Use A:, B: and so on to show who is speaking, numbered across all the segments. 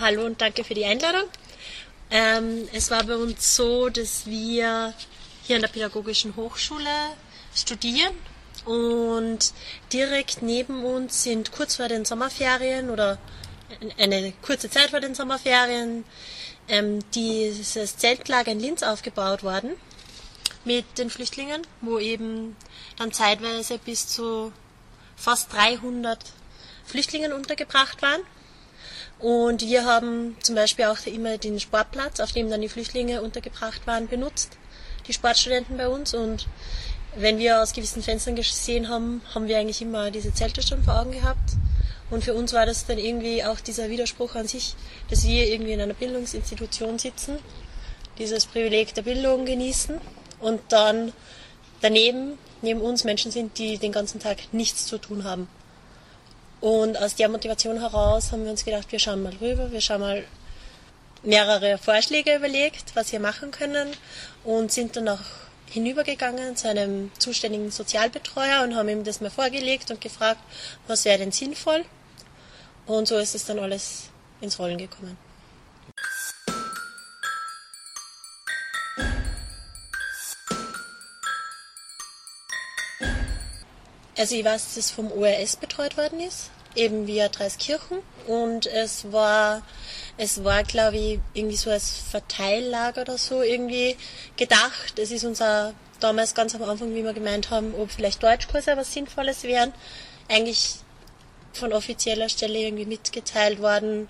A: Hallo und danke für die Einladung. Ähm, es war bei uns so, dass wir hier an der Pädagogischen Hochschule studieren und direkt neben uns sind kurz vor den Sommerferien oder eine kurze Zeit vor den Sommerferien ähm, dieses Zeltlager in Linz aufgebaut worden mit den Flüchtlingen, wo eben dann zeitweise bis zu fast 300 Flüchtlingen untergebracht waren. Und wir haben zum Beispiel auch immer den Sportplatz, auf dem dann die Flüchtlinge untergebracht waren, benutzt, die Sportstudenten bei uns. Und wenn wir aus gewissen Fenstern gesehen haben, haben wir eigentlich immer diese Zelte schon vor Augen gehabt. Und für uns war das dann irgendwie auch dieser Widerspruch an sich, dass wir irgendwie in einer Bildungsinstitution sitzen, dieses Privileg der Bildung genießen und dann daneben, neben uns Menschen sind, die den ganzen Tag nichts zu tun haben. Und aus der Motivation heraus haben wir uns gedacht, wir schauen mal rüber, wir schauen mal mehrere Vorschläge überlegt, was wir machen können und sind dann auch hinübergegangen zu einem zuständigen Sozialbetreuer und haben ihm das mal vorgelegt und gefragt, was wäre denn sinnvoll. Und so ist es dann alles ins Rollen gekommen. Also ich weiß, dass es vom ORS betreut worden ist, eben via Dreiskirchen. Und es war, es war, glaube ich, irgendwie so als Verteillager oder so irgendwie gedacht. Es ist unser damals ganz am Anfang, wie wir gemeint haben, ob vielleicht Deutschkurse was Sinnvolles wären, eigentlich von offizieller Stelle irgendwie mitgeteilt worden,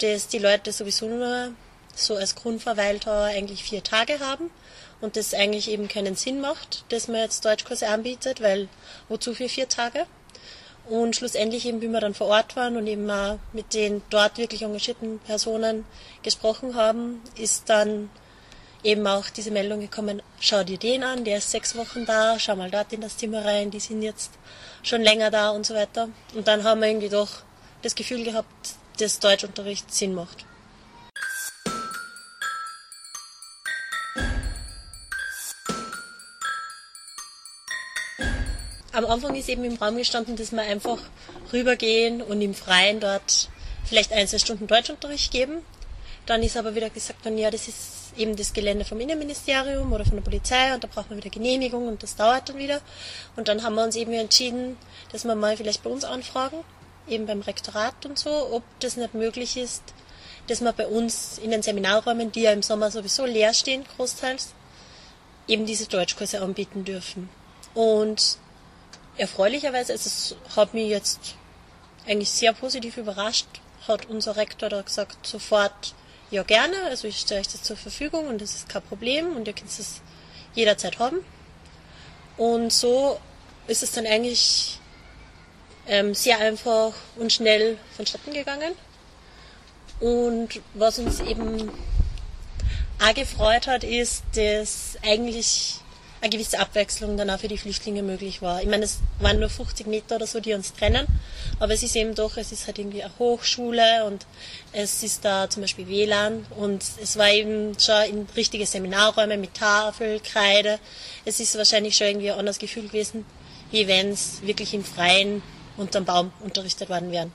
A: dass die Leute sowieso nur so als Grundverweildauer eigentlich vier Tage haben und das eigentlich eben keinen Sinn macht, dass man jetzt Deutschkurse anbietet, weil wozu für vier Tage? Und schlussendlich eben, wie wir dann vor Ort waren und eben auch mit den dort wirklich engagierten Personen gesprochen haben, ist dann eben auch diese Meldung gekommen, schau dir den an, der ist sechs Wochen da, schau mal dort in das Zimmer rein, die sind jetzt schon länger da und so weiter. Und dann haben wir irgendwie doch das Gefühl gehabt, dass Deutschunterricht Sinn macht. Am Anfang ist eben im Raum gestanden, dass wir einfach rübergehen und im Freien dort vielleicht ein, zwei Stunden Deutschunterricht geben. Dann ist aber wieder gesagt worden, ja, das ist eben das Gelände vom Innenministerium oder von der Polizei und da braucht man wieder Genehmigung und das dauert dann wieder. Und dann haben wir uns eben entschieden, dass wir mal vielleicht bei uns anfragen, eben beim Rektorat und so, ob das nicht möglich ist, dass wir bei uns in den Seminarräumen, die ja im Sommer sowieso leer stehen, großteils, eben diese Deutschkurse anbieten dürfen. Und erfreulicherweise, es hat mich jetzt eigentlich sehr positiv überrascht, hat unser Rektor da gesagt, sofort, ja gerne, also ich stelle euch das zur Verfügung und das ist kein Problem und ihr könnt es jederzeit haben. Und so ist es dann eigentlich ähm, sehr einfach und schnell vonstatten gegangen. Und was uns eben auch gefreut hat, ist, dass eigentlich eine gewisse Abwechslung dann auch für die Flüchtlinge möglich war. Ich meine, es waren nur 50 Meter oder so, die uns trennen, aber es ist eben doch, es ist halt irgendwie eine Hochschule und es ist da zum Beispiel WLAN und es war eben schon in richtige Seminarräume mit Tafel, Kreide. Es ist wahrscheinlich schon irgendwie ein anderes Gefühl gewesen, wie wenn es wirklich im Freien unterm Baum unterrichtet worden wären.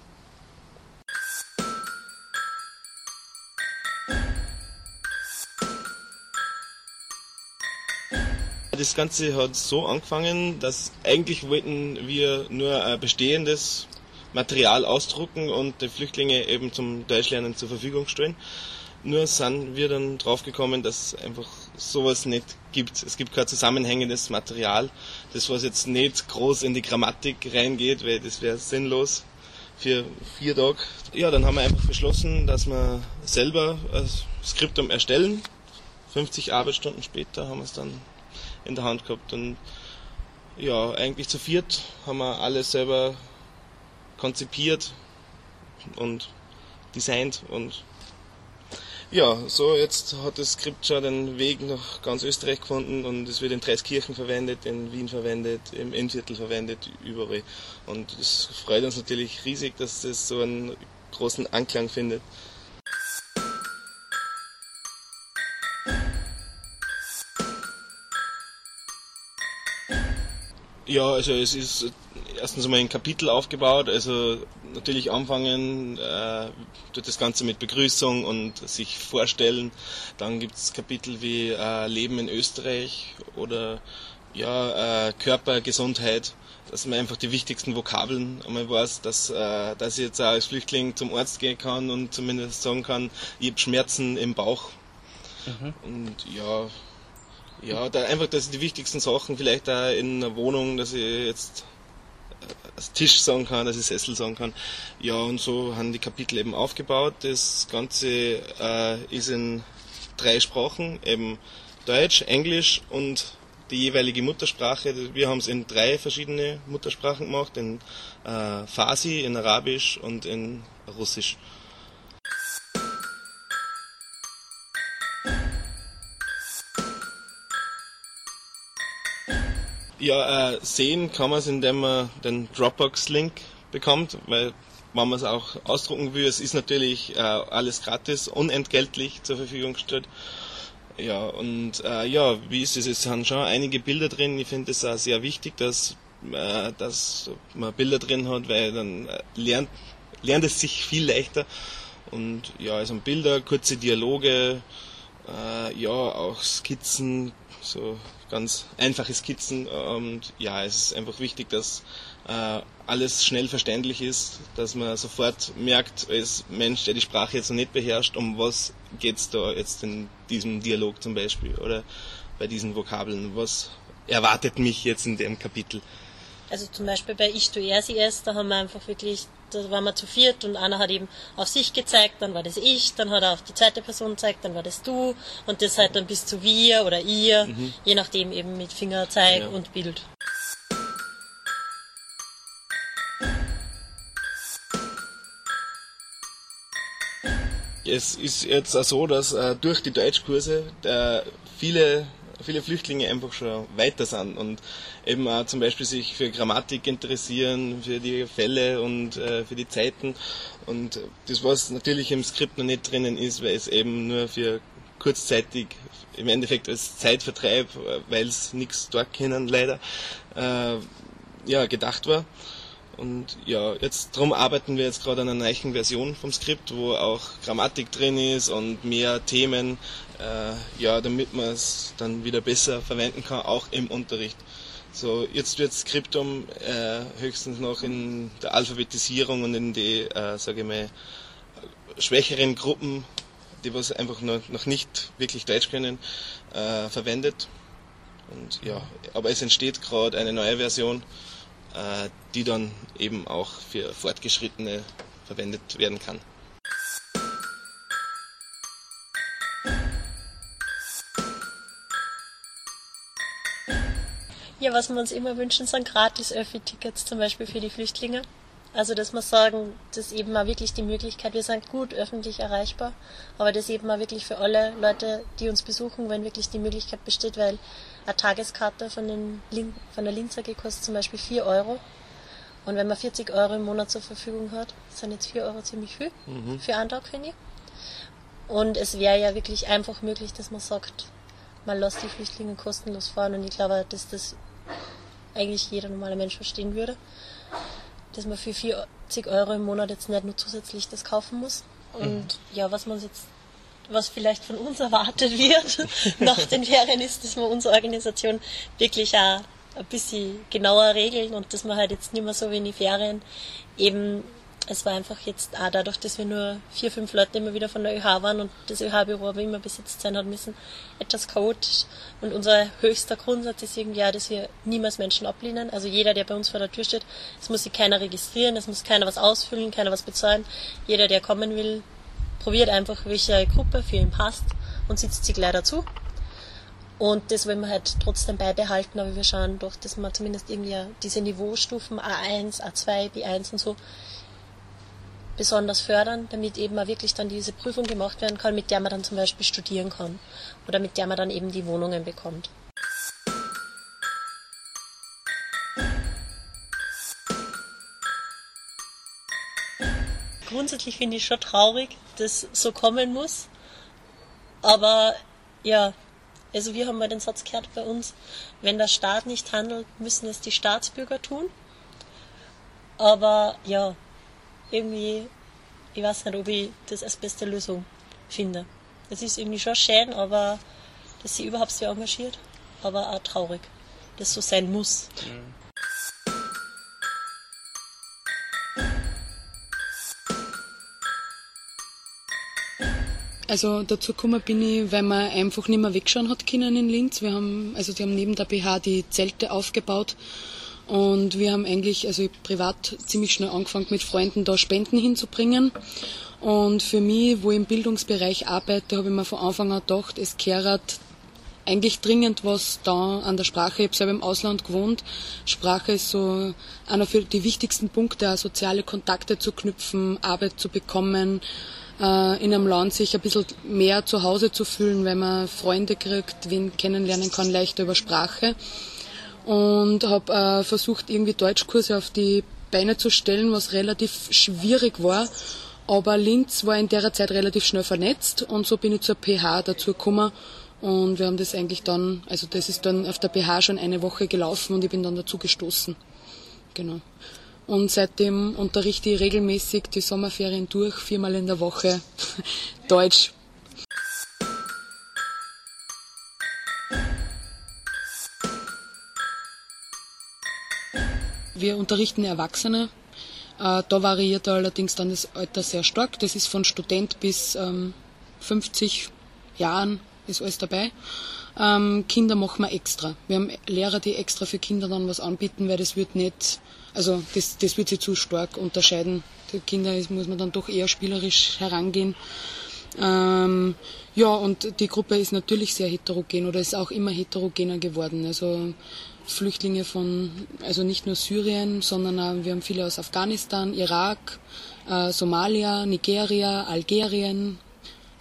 B: Das Ganze hat so angefangen, dass eigentlich wollten wir nur bestehendes Material ausdrucken und die Flüchtlinge eben zum Deutschlernen zur Verfügung stellen. Nur sind wir dann draufgekommen, dass es einfach sowas nicht gibt. Es gibt kein zusammenhängendes Material, das was jetzt nicht groß in die Grammatik reingeht, weil das wäre sinnlos für vier Tage. Ja, dann haben wir einfach beschlossen, dass wir selber ein Skriptum erstellen. 50 Arbeitsstunden später haben wir es dann in der Hand gehabt. Und ja, eigentlich zu viert haben wir alles selber konzipiert und designt und ja, so jetzt hat das Skript schon den Weg nach ganz Österreich gefunden und es wird in Dreiskirchen verwendet, in Wien verwendet, im Innviertel verwendet, überall. Und es freut uns natürlich riesig, dass das so einen großen Anklang findet. Ja, also es ist erstens einmal ein Kapitel aufgebaut, also natürlich anfangen äh, das Ganze mit Begrüßung und sich vorstellen. Dann gibt es Kapitel wie äh, Leben in Österreich oder ja, äh, Körpergesundheit, dass man einfach die wichtigsten Vokabeln einmal weiß, dass, äh, dass ich jetzt auch als Flüchtling zum Arzt gehen kann und zumindest sagen kann, ich habe Schmerzen im Bauch. Mhm. Und ja, ja, da einfach, dass ich die wichtigsten Sachen vielleicht auch in einer Wohnung, dass ich jetzt als Tisch sagen kann, dass ich Sessel sagen kann. Ja, und so haben die Kapitel eben aufgebaut. Das Ganze äh, ist in drei Sprachen, eben Deutsch, Englisch und die jeweilige Muttersprache. Wir haben es in drei verschiedene Muttersprachen gemacht, in äh, Farsi, in Arabisch und in Russisch. Ja, äh, sehen kann man es, indem man den Dropbox-Link bekommt, weil wenn man es auch ausdrucken will, es ist natürlich äh, alles gratis, unentgeltlich zur Verfügung gestellt. Ja, und äh, ja, wie ist es? Es sind schon einige Bilder drin. Ich finde es auch sehr wichtig, dass, äh, dass man Bilder drin hat, weil dann äh, lernt, lernt es sich viel leichter. Und ja, es sind Bilder, kurze Dialoge, äh, ja, auch Skizzen, so ganz einfache Skizzen. Und ja, es ist einfach wichtig, dass äh, alles schnell verständlich ist, dass man sofort merkt, als Mensch, der die Sprache jetzt noch nicht beherrscht, um was geht es da jetzt in diesem Dialog zum Beispiel oder bei diesen Vokabeln, was erwartet mich jetzt in dem Kapitel.
A: Also zum Beispiel bei Ich, du, er, sie, es, da haben wir einfach wirklich, da waren wir zu viert und einer hat eben auf sich gezeigt, dann war das ich, dann hat er auf die zweite Person gezeigt, dann war das du und das halt dann bis zu wir oder ihr, mhm. je nachdem eben mit Fingerzeig ja. und Bild.
B: Es ist jetzt auch so, dass äh, durch die Deutschkurse äh, viele viele Flüchtlinge einfach schon weiter sind und eben auch zum Beispiel sich für Grammatik interessieren, für die Fälle und äh, für die Zeiten. Und das, was natürlich im Skript noch nicht drinnen ist, weil es eben nur für kurzzeitig im Endeffekt als Zeitvertreib, weil es nichts dort kennen leider, äh, ja, gedacht war. Und ja, jetzt drum arbeiten wir jetzt gerade an einer neuen Version vom Skript, wo auch Grammatik drin ist und mehr Themen, äh, ja, damit man es dann wieder besser verwenden kann, auch im Unterricht. So, jetzt wird Skriptum äh, höchstens noch in der Alphabetisierung und in die, äh, sage ich mal, schwächeren Gruppen, die was einfach noch, noch nicht wirklich Deutsch können, äh, verwendet. Und ja, aber es entsteht gerade eine neue Version die dann eben auch für Fortgeschrittene verwendet werden kann.
A: Ja, was wir uns immer wünschen, sind gratis Öffi-Tickets zum Beispiel für die Flüchtlinge. Also, dass wir sagen, das ist eben mal wirklich die Möglichkeit, wir sind gut öffentlich erreichbar, aber das eben mal wirklich für alle Leute, die uns besuchen, wenn wirklich die Möglichkeit besteht, weil eine Tageskarte von, den Lin von der Linzer kostet zum Beispiel 4 Euro. Und wenn man 40 Euro im Monat zur Verfügung hat, sind jetzt 4 Euro ziemlich viel mhm. für einen Tag, finde ich. Und es wäre ja wirklich einfach möglich, dass man sagt, man lässt die Flüchtlinge kostenlos fahren. Und ich glaube, dass das eigentlich jeder normale Mensch verstehen würde dass man für 40 Euro im Monat jetzt nicht nur zusätzlich das kaufen muss. Und mhm. ja, was man jetzt, was vielleicht von uns erwartet wird nach den Ferien ist, dass wir unsere Organisation wirklich auch ein bisschen genauer regeln und dass man halt jetzt nicht mehr so wie in die Ferien eben es war einfach jetzt auch dadurch, dass wir nur vier, fünf Leute immer wieder von der ÖH waren und das ÖH-Büro aber immer besetzt sein hat müssen, etwas chaotisch. Und unser höchster Grundsatz ist irgendwie auch, dass wir niemals Menschen ablehnen. Also jeder, der bei uns vor der Tür steht, es muss sich keiner registrieren, es muss keiner was ausfüllen, keiner was bezahlen. Jeder, der kommen will, probiert einfach, welche Gruppe für ihn passt und sitzt sich gleich dazu. Und das wollen wir halt trotzdem beibehalten, aber wir schauen doch, dass wir zumindest irgendwie diese Niveaustufen A1, A2, B1 und so besonders fördern, damit eben auch wirklich dann diese Prüfung gemacht werden kann, mit der man dann zum Beispiel studieren kann oder mit der man dann eben die Wohnungen bekommt. Grundsätzlich finde ich schon traurig, dass so kommen muss. Aber ja, also wir haben mal den Satz gehört bei uns, wenn der Staat nicht handelt, müssen es die Staatsbürger tun. Aber ja, irgendwie, ich weiß nicht, ob ich das als beste Lösung finde. Es ist irgendwie schon schön, aber dass sie überhaupt so engagiert, aber auch traurig, dass so sein muss. Mhm.
C: Also dazu gekommen bin ich, weil man einfach nicht mehr wegschauen hat können in Linz. Wir haben, also die haben neben der BH die Zelte aufgebaut und wir haben eigentlich, also privat ziemlich schnell angefangen mit Freunden da Spenden hinzubringen. Und für mich, wo ich im Bildungsbereich arbeite, habe ich mir von Anfang an gedacht, es kehrt eigentlich dringend was da an der Sprache. Ich habe selber im Ausland gewohnt. Sprache ist so einer für die wichtigsten Punkte, auch soziale Kontakte zu knüpfen, Arbeit zu bekommen, äh, in einem Land sich ein bisschen mehr zu Hause zu fühlen, wenn man Freunde kriegt, wen kennenlernen kann, leichter über Sprache und habe äh, versucht, irgendwie Deutschkurse auf die Beine zu stellen, was relativ schwierig war. Aber Linz war in der Zeit relativ schnell vernetzt und so bin ich zur PH dazu gekommen und wir haben das eigentlich dann, also das ist dann auf der PH schon eine Woche gelaufen und ich bin dann dazu gestoßen. Genau. Und seitdem unterrichte ich regelmäßig die Sommerferien durch, viermal in der Woche Deutsch Wir unterrichten Erwachsene. Äh, da variiert allerdings dann das Alter sehr stark. Das ist von Student bis ähm, 50 Jahren ist alles dabei. Ähm, Kinder machen wir extra. Wir haben Lehrer, die extra für Kinder dann was anbieten, weil das wird nicht, also das, das wird sich zu stark unterscheiden. Die Kinder muss man dann doch eher spielerisch herangehen. Ähm, ja, und die Gruppe ist natürlich sehr heterogen oder ist auch immer heterogener geworden. Also Flüchtlinge von, also nicht nur Syrien, sondern auch, wir haben viele aus Afghanistan, Irak, äh, Somalia, Nigeria, Algerien,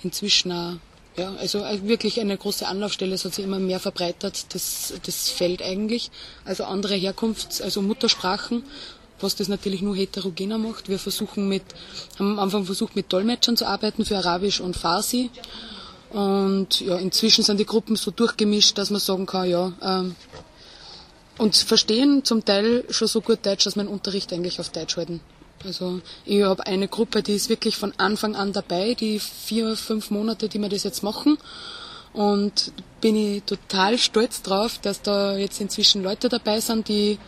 C: inzwischen auch, ja, also äh, wirklich eine große Anlaufstelle, es hat sich immer mehr verbreitert, das, das Feld eigentlich. Also andere Herkunfts-, also Muttersprachen, was das natürlich nur heterogener macht. Wir versuchen mit, haben am Anfang versucht mit Dolmetschern zu arbeiten für Arabisch und Farsi. Und ja, inzwischen sind die Gruppen so durchgemischt, dass man sagen kann, ja, ähm, und verstehen zum Teil schon so gut Deutsch, dass mein Unterricht eigentlich auf Deutsch halten. Also ich habe eine Gruppe, die ist wirklich von Anfang an dabei, die vier, fünf Monate, die wir das jetzt machen. Und bin ich total stolz drauf, dass da jetzt inzwischen Leute dabei sind, die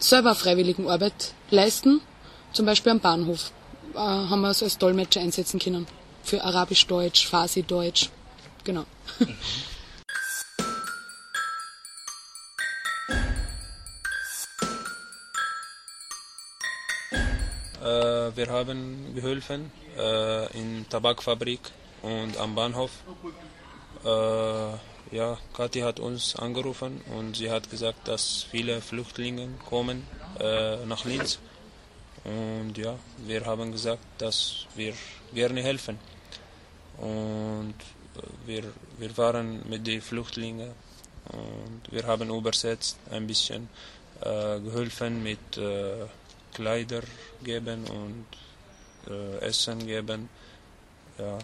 C: selber Freiwilligenarbeit leisten. Zum Beispiel am Bahnhof äh, haben wir es als Dolmetscher einsetzen können. Für Arabisch-Deutsch, Farsi-Deutsch. Genau.
D: Äh, wir haben geholfen äh, in Tabakfabrik und am Bahnhof. Äh, ja, Kathi hat uns angerufen und sie hat gesagt, dass viele Flüchtlinge kommen nach Linz. Und ja, wir haben gesagt, dass wir gerne helfen. Und wir, wir waren mit den Flüchtlingen und wir haben übersetzt ein bisschen äh, geholfen mit äh, Kleider geben und äh, Essen geben. Ja.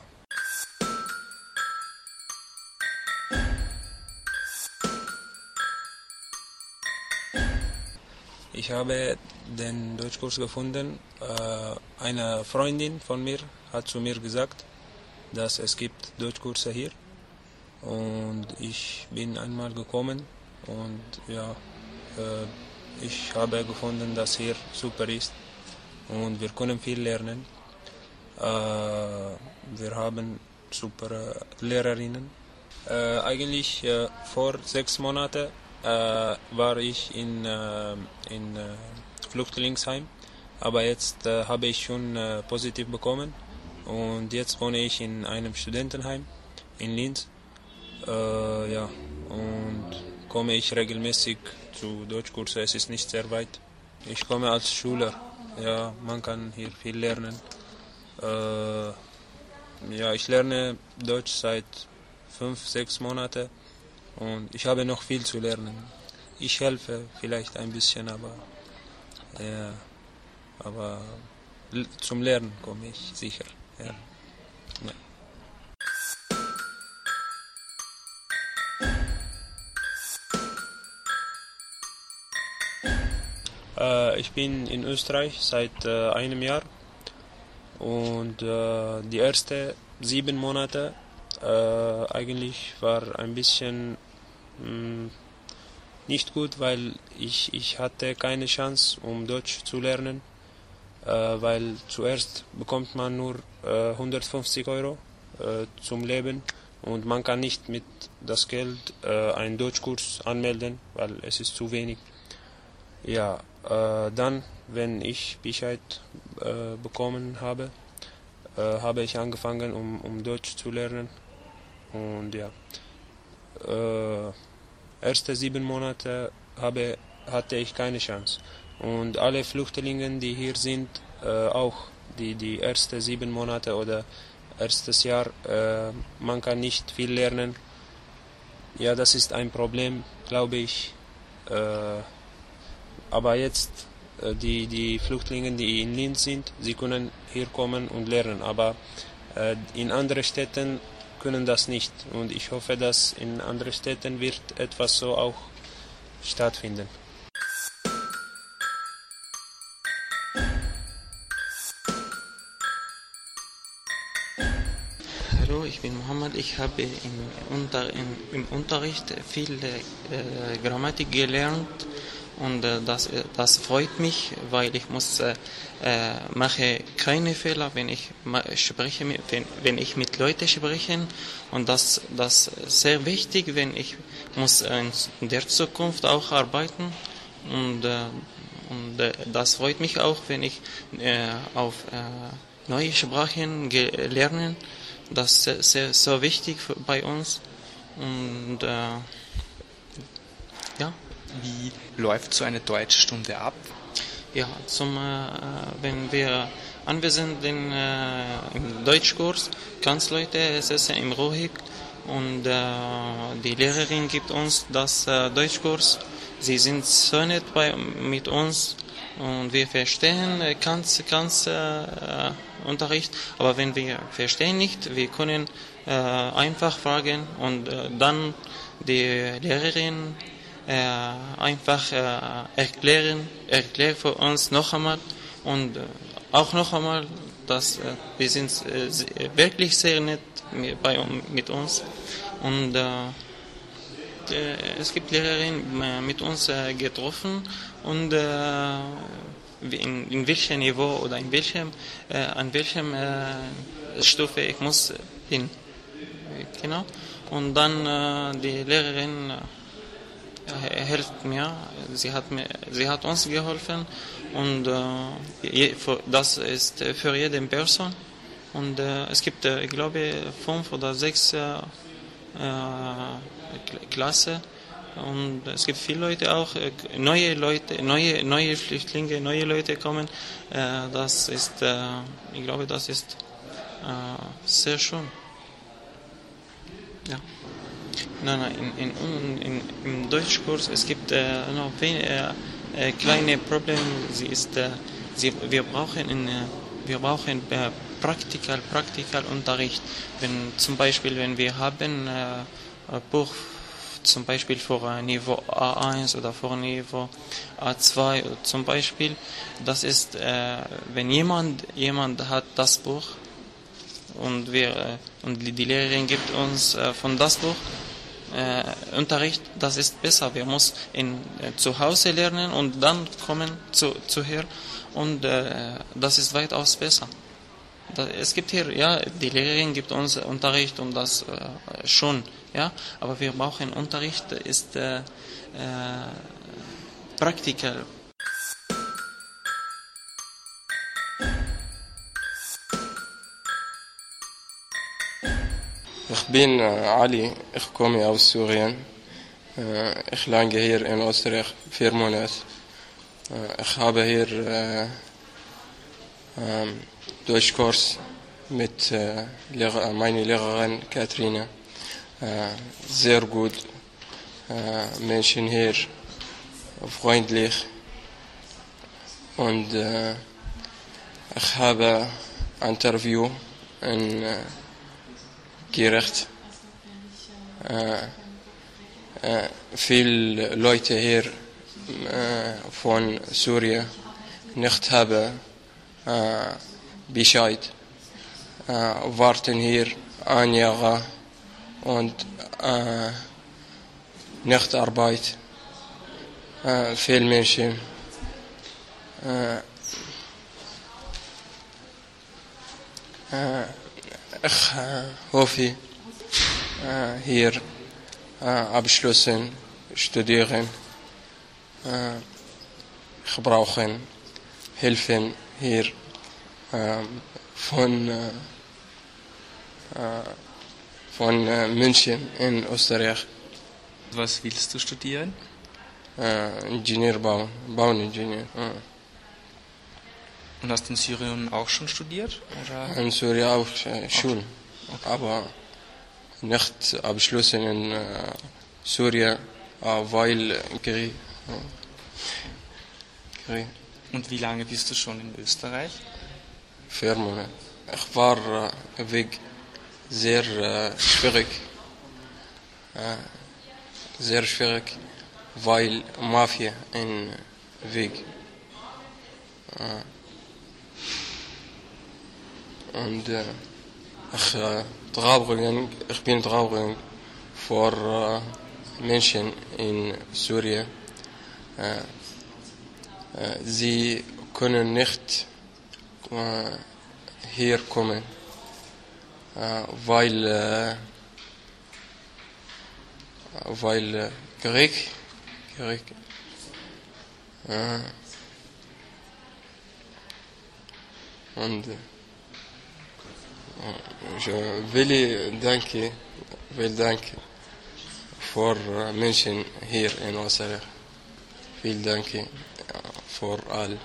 D: Ich habe den Deutschkurs gefunden. Äh, eine Freundin von mir hat zu mir gesagt, dass es gibt Deutschkurse hier. Und ich bin einmal gekommen und ja, äh, ich habe gefunden, dass hier super ist und wir können viel lernen. Äh, wir haben super Lehrerinnen. Äh, eigentlich äh, vor sechs Monaten äh, war ich in, äh, in äh, Flüchtlingsheim, aber jetzt habe ich schon positiv bekommen und jetzt wohne ich in einem Studentenheim in Linz. ja, und komme ich regelmäßig zu Deutschkurse. Es ist nicht sehr weit. Ich komme als Schüler. Ja, man kann hier viel lernen. Äh, ja, ich lerne Deutsch seit fünf, sechs Monaten und ich habe noch viel zu lernen. Ich helfe vielleicht ein bisschen, aber ja, aber zum Lernen komme ich sicher. Ja. Ich bin in Österreich seit äh, einem Jahr. Und äh, die ersten sieben Monate äh, eigentlich war ein bisschen mh, nicht gut, weil ich, ich hatte keine Chance, um Deutsch zu lernen, äh, weil zuerst bekommt man nur äh, 150 Euro äh, zum Leben. Und man kann nicht mit das Geld äh, einen Deutschkurs anmelden, weil es ist zu wenig. Ja, äh, dann, wenn ich Bescheid äh, bekommen habe, äh, habe ich angefangen, um, um Deutsch zu lernen. Und ja, äh, erste sieben Monate habe, hatte ich keine Chance. Und alle Flüchtlinge, die hier sind, äh, auch die, die ersten sieben Monate oder erstes Jahr, äh, man kann nicht viel lernen. Ja, das ist ein Problem, glaube ich. Aber jetzt, äh, die, die Flüchtlinge, die in Linz sind, sie können hier kommen und lernen. Aber äh, in anderen Städten können das nicht. Und ich hoffe, dass in anderen Städten wird etwas so auch stattfinden.
E: Hallo, ich bin Mohammed. Ich habe im, Unter, in, im Unterricht viel äh, Grammatik gelernt und äh, das, äh, das freut mich, weil ich muss äh, äh, mache keine Fehler, wenn ich spreche, mit, wenn, wenn ich mit Leuten spreche und das das ist sehr wichtig, wenn ich muss in der Zukunft auch arbeiten und äh, und äh, das freut mich auch, wenn ich auf neue Sprachen lernen. Das ist sehr, sehr, wichtig bei uns und.
F: Wie läuft so eine Deutschstunde ab?
E: Ja, zum, äh, wenn wir anwesend sind äh, im Deutschkurs, ganz Leute sitzen im ruhig und äh, die Lehrerin gibt uns das äh, Deutschkurs. Sie sind so nett bei, mit uns und wir verstehen äh, ganz, ganz äh, Unterricht. Aber wenn wir verstehen nicht, wir können einfach fragen und dann die Lehrerin einfach äh, erklären, erklärt für uns noch einmal und äh, auch noch einmal, dass äh, wir sind äh, wirklich sehr nett bei, mit uns und äh, äh, es gibt Lehrerinnen äh, mit uns äh, getroffen und äh, in, in welchem Niveau oder in welchem, äh, an welchem äh, Stufe ich muss hin. Genau. Und dann äh, die Lehrerin äh, hilft mir, sie hat, mir, sie hat uns geholfen und äh, das ist äh, für jede Person. Und äh, es gibt, äh, ich glaube, fünf oder sechs äh, äh, Kl- Klasse und es gibt viele Leute auch, äh, neue Leute, neue, neue Flüchtlinge, neue Leute kommen. Das ist, ich glaube, das ist sehr schön. Ja. Nein, nein, in, in, in, im Deutschkurs es gibt äh, noch wen, äh, äh, kleine Probleme. Sie ist, äh, sie, wir brauchen, in, äh, wir brauchen äh, Praktikal, Praktikalunterricht. Wenn zum Beispiel, wenn wir haben äh, ein Buch zum Beispiel für Niveau A1 oder für Niveau A2 zum Beispiel, das ist, wenn jemand jemand hat das Buch und wir und die Lehrerin gibt uns von das Buch äh, Unterricht, das ist besser. Wir müssen in, äh, zu Hause lernen und dann kommen zu, zu hier und äh, das ist weitaus besser. Da, es gibt hier, ja, die Lehrerin gibt uns Unterricht und das äh, schon, ja, aber wir brauchen Unterricht, ist äh, äh,
G: Ich bin äh, Ali, ich komme aus Syrien. Äh, ich lebe hier in Österreich vier Monate. Äh, ich habe hier äh, ähm, Deutschkurs mit meiner Lehrerin Katrina. Äh, sehr gut. Menschen hier freundlich. Und ich habe ein Interview in gerecht. Äh, äh, viele Leute hier äh, von Syrien nicht haben äh, Bescheid. Warten hier ein Jahr und nicht Arbeit. Viele Menschen. Ich äh, hoffe, äh, hier äh, abschließen, studieren. Ich brauche Hilfe hier äh, von, von München in Österreich.
F: Was willst du studieren?
G: Ingenieurbau, Bauingenieur. Äh.
F: Und hast du in Syrien auch schon studiert? Oder?
G: In Syrien auch äh, Schule, aber nicht abschließen in äh, Syrien, äh, weil Krieg. äh, Krieg.
F: Und wie lange bist du schon in Österreich?
G: Vier Monate. Ich war äh, Weg sehr äh, schwierig. Äh, sehr schwierig, weil Mafia in Weg. Und äh, ich, äh, traurig, ich bin traurig vor äh, Menschen in Syrien. Äh, äh, sie können nicht äh, hier kommen, weil, weil Krieg, Krieg und äh, ich will danke, will danke für Menschen hier in Österreich. Vielen Dank für all.